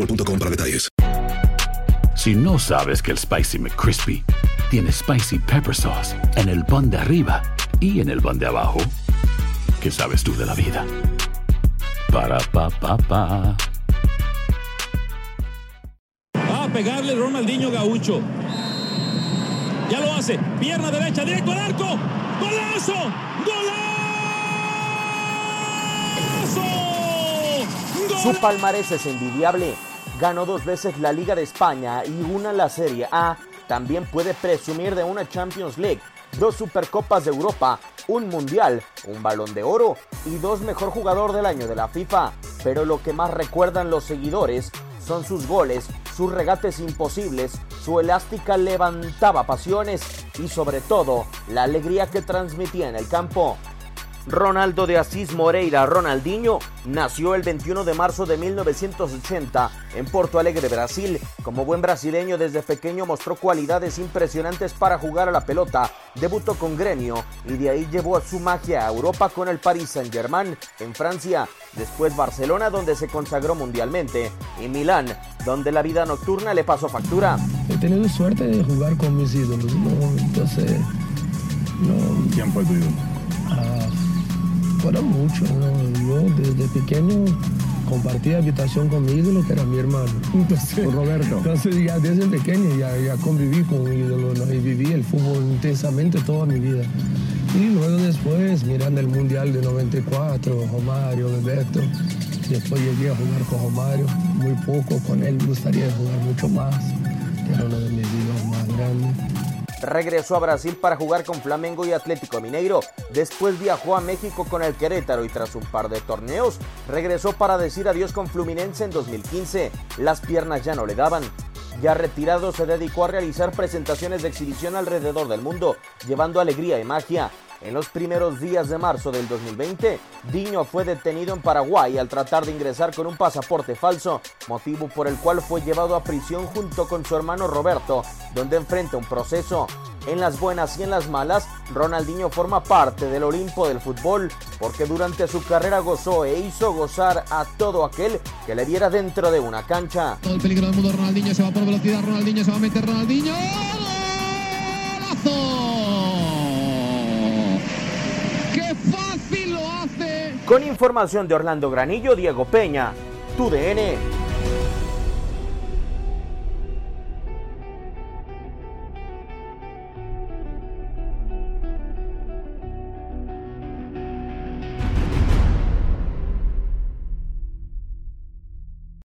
boostmobile.com para detalles. Si no sabes que el Spicy McCrispy tiene Spicy Pepper Sauce en el pan de arriba y en el pan de abajo, ¿qué sabes tú de la vida? Para, pa, pa, pa. Va a pegarle Ronaldinho Gaucho. Ya lo hace. Pierna derecha, directo al arco. ¡Golazo! ¡Golazo! Su palmarés es envidiable. Ganó dos veces la Liga de España y una la Serie A. También puede presumir de una Champions League, dos Supercopas de Europa, un Mundial, un Balón de Oro y dos Mejor Jugador del Año de la FIFA. Pero lo que más recuerdan los seguidores son sus goles, sus regates imposibles, su elástica levantaba pasiones y sobre todo la alegría que transmitía en el campo. Ronaldo de Asís Moreira Ronaldinho nació el 21 de marzo de 1980 en Porto Alegre, Brasil. Como buen brasileño desde pequeño mostró cualidades impresionantes para jugar a la pelota. Debutó con Gremio y de ahí llevó a su magia a Europa con el Paris Saint-Germain en Francia, después Barcelona donde se consagró mundialmente y Milán donde la vida nocturna le pasó factura. He tenido suerte de jugar con mis ídolos, ¿no? entonces no. ¿Quién fue tu ídolo? Ah, fueron muchos. Yo desde pequeño compartía habitación con mi ídolo, que era mi hermano. Entonces, ¿Con Roberto? Entonces ya desde pequeño ya, ya conviví con mi ídolo ¿no? y viví el fútbol intensamente toda mi vida. Y luego después, mirando el Mundial de 94, Romario, Bebeto, después llegué a jugar con Romario, muy poco, con él me gustaría jugar mucho más, que era uno de mis ídolos más grandes. Regresó a Brasil para jugar con Flamengo y Atlético Mineiro. Después viajó a México con el Querétaro y tras un par de torneos regresó para decir adiós con Fluminense en 2015. Las piernas ya no le daban. Ya retirado se dedicó a realizar presentaciones de exhibición alrededor del mundo, llevando alegría y magia. En los primeros días de marzo del 2020, Diño fue detenido en Paraguay al tratar de ingresar con un pasaporte falso, motivo por el cual fue llevado a prisión junto con su hermano Roberto, donde enfrenta un proceso. En las buenas y en las malas, Ronaldinho forma parte del Olimpo del fútbol, porque durante su carrera gozó e hizo gozar a todo aquel que le viera dentro de una cancha. Todo el peligro del mundo, Ronaldinho se va por velocidad, Ronaldinho se va a meter, Ronaldinho. Con información de Orlando Granillo, Diego Peña, tu DN.